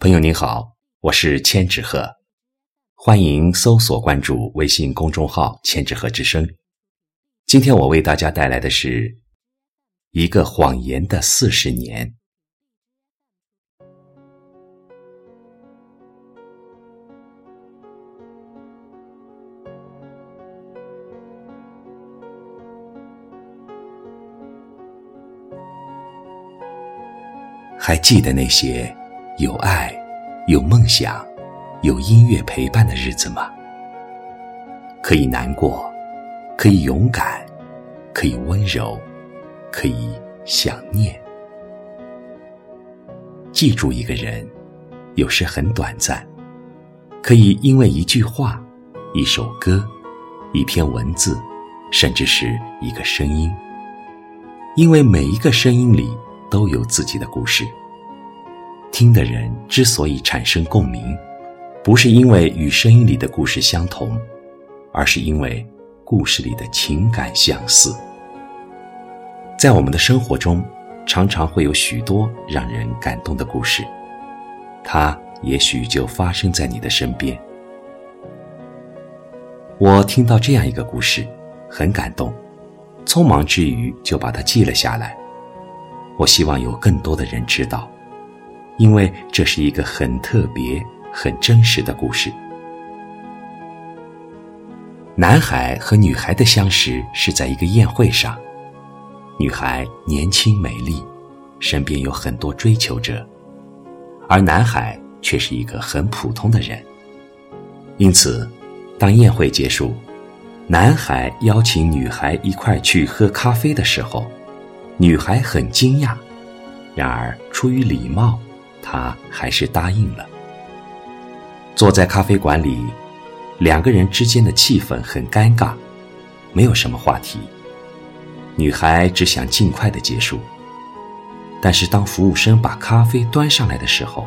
朋友您好，我是千纸鹤，欢迎搜索关注微信公众号“千纸鹤之声”。今天我为大家带来的是一个谎言的四十年。还记得那些有爱、有梦想、有音乐陪伴的日子吗？可以难过，可以勇敢，可以温柔，可以想念。记住一个人，有时很短暂，可以因为一句话、一首歌、一篇文字，甚至是一个声音，因为每一个声音里。都有自己的故事。听的人之所以产生共鸣，不是因为与声音里的故事相同，而是因为故事里的情感相似。在我们的生活中，常常会有许多让人感动的故事，它也许就发生在你的身边。我听到这样一个故事，很感动，匆忙之余就把它记了下来。我希望有更多的人知道，因为这是一个很特别、很真实的故事。男孩和女孩的相识是在一个宴会上，女孩年轻美丽，身边有很多追求者，而男孩却是一个很普通的人。因此，当宴会结束，男孩邀请女孩一块去喝咖啡的时候。女孩很惊讶，然而出于礼貌，他还是答应了。坐在咖啡馆里，两个人之间的气氛很尴尬，没有什么话题。女孩只想尽快的结束，但是当服务生把咖啡端上来的时候，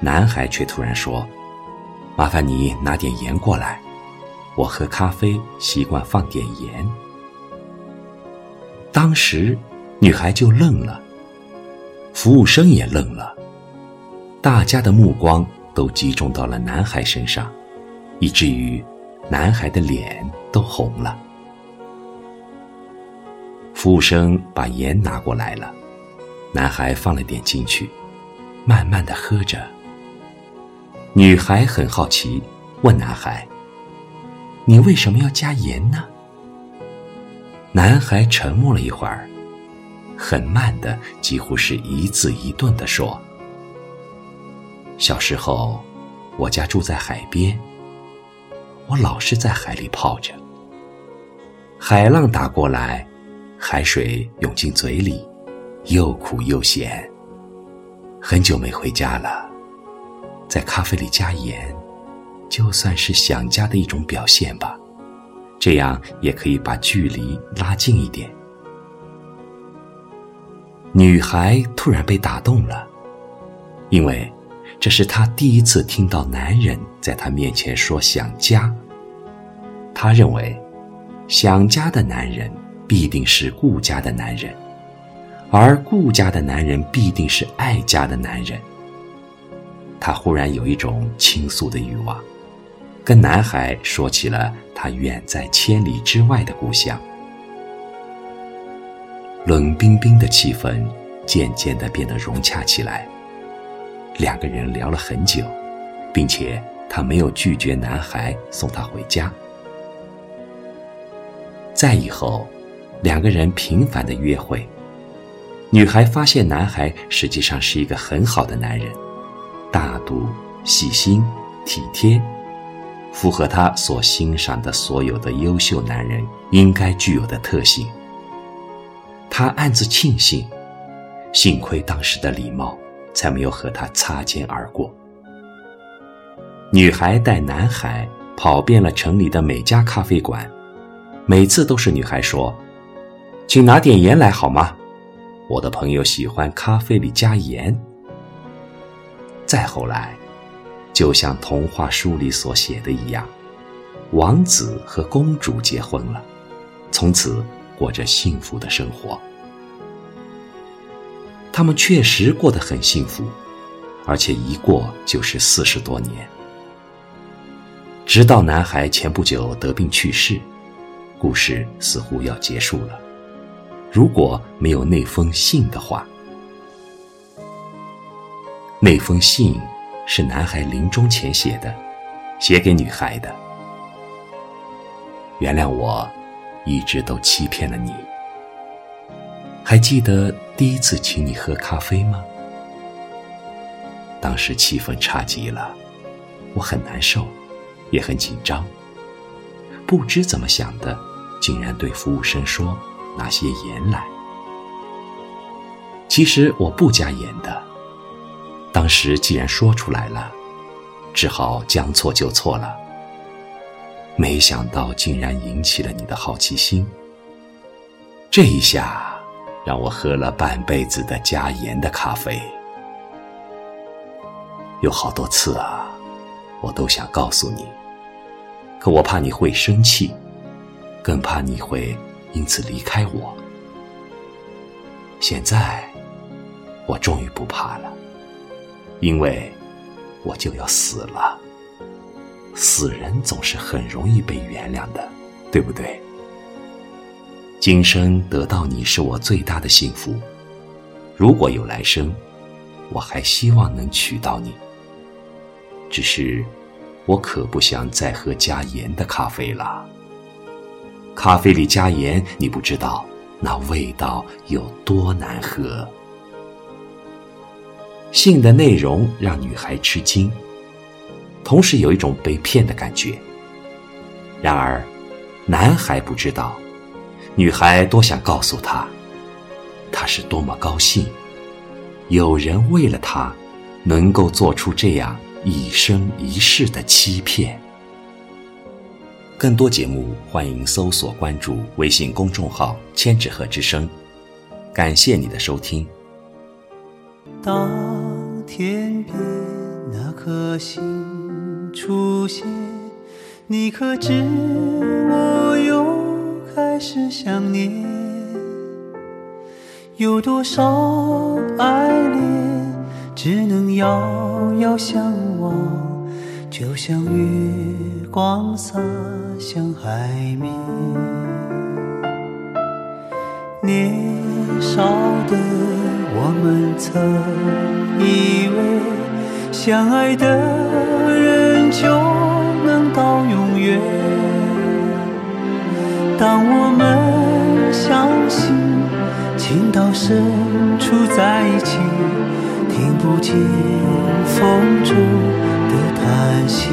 男孩却突然说：“麻烦你拿点盐过来，我喝咖啡习惯放点盐。”当时。女孩就愣了，服务生也愣了，大家的目光都集中到了男孩身上，以至于男孩的脸都红了。服务生把盐拿过来了，男孩放了点进去，慢慢的喝着。女孩很好奇，问男孩：“你为什么要加盐呢？”男孩沉默了一会儿。很慢的，几乎是一字一顿的说：“小时候，我家住在海边，我老是在海里泡着。海浪打过来，海水涌进嘴里，又苦又咸。很久没回家了，在咖啡里加盐，就算是想家的一种表现吧，这样也可以把距离拉近一点。”女孩突然被打动了，因为这是她第一次听到男人在她面前说想家。她认为，想家的男人必定是顾家的男人，而顾家的男人必定是爱家的男人。她忽然有一种倾诉的欲望，跟男孩说起了他远在千里之外的故乡。冷冰冰的气氛渐渐地变得融洽起来。两个人聊了很久，并且他没有拒绝男孩送她回家。再以后，两个人频繁的约会。女孩发现男孩实际上是一个很好的男人，大度、细心、体贴，符合她所欣赏的所有的优秀男人应该具有的特性。他暗自庆幸，幸亏当时的礼貌，才没有和他擦肩而过。女孩带男孩跑遍了城里的每家咖啡馆，每次都是女孩说：“请拿点盐来好吗？我的朋友喜欢咖啡里加盐。”再后来，就像童话书里所写的一样，王子和公主结婚了，从此。过着幸福的生活，他们确实过得很幸福，而且一过就是四十多年。直到男孩前不久得病去世，故事似乎要结束了。如果没有那封信的话，那封信是男孩临终前写的，写给女孩的。原谅我，一直都欺骗了你。还记得第一次请你喝咖啡吗？当时气氛差极了，我很难受，也很紧张。不知怎么想的，竟然对服务生说拿些盐来。其实我不加盐的。当时既然说出来了，只好将错就错了。没想到竟然引起了你的好奇心。这一下。让我喝了半辈子的加盐的咖啡，有好多次啊，我都想告诉你，可我怕你会生气，更怕你会因此离开我。现在，我终于不怕了，因为我就要死了。死人总是很容易被原谅的，对不对？今生得到你是我最大的幸福。如果有来生，我还希望能娶到你。只是，我可不想再喝加盐的咖啡了。咖啡里加盐，你不知道那味道有多难喝。信的内容让女孩吃惊，同时有一种被骗的感觉。然而，男孩不知道。女孩多想告诉他，她是多么高兴，有人为了她，能够做出这样一生一世的欺骗。更多节目，欢迎搜索关注微信公众号“千纸鹤之声”。感谢你的收听。当天边那颗星出现，你可知？是想念，有多少爱恋只能遥遥相望，就像月光洒向海面。年少的我们曾以为，相爱的人就能到永远。当我们相信情到深处在一起，听不见风中的叹息，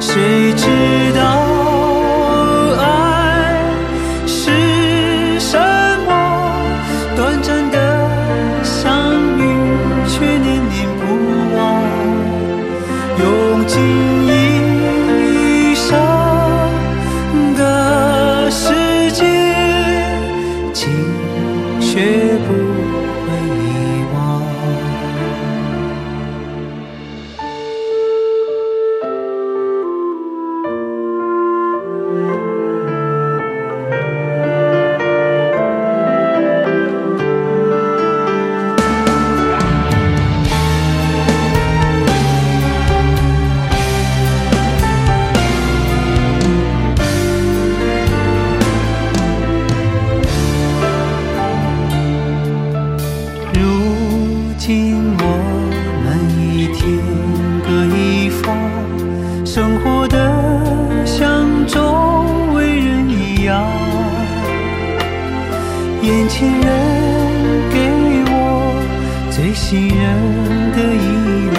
谁知却不眼前人给我最信任的依赖，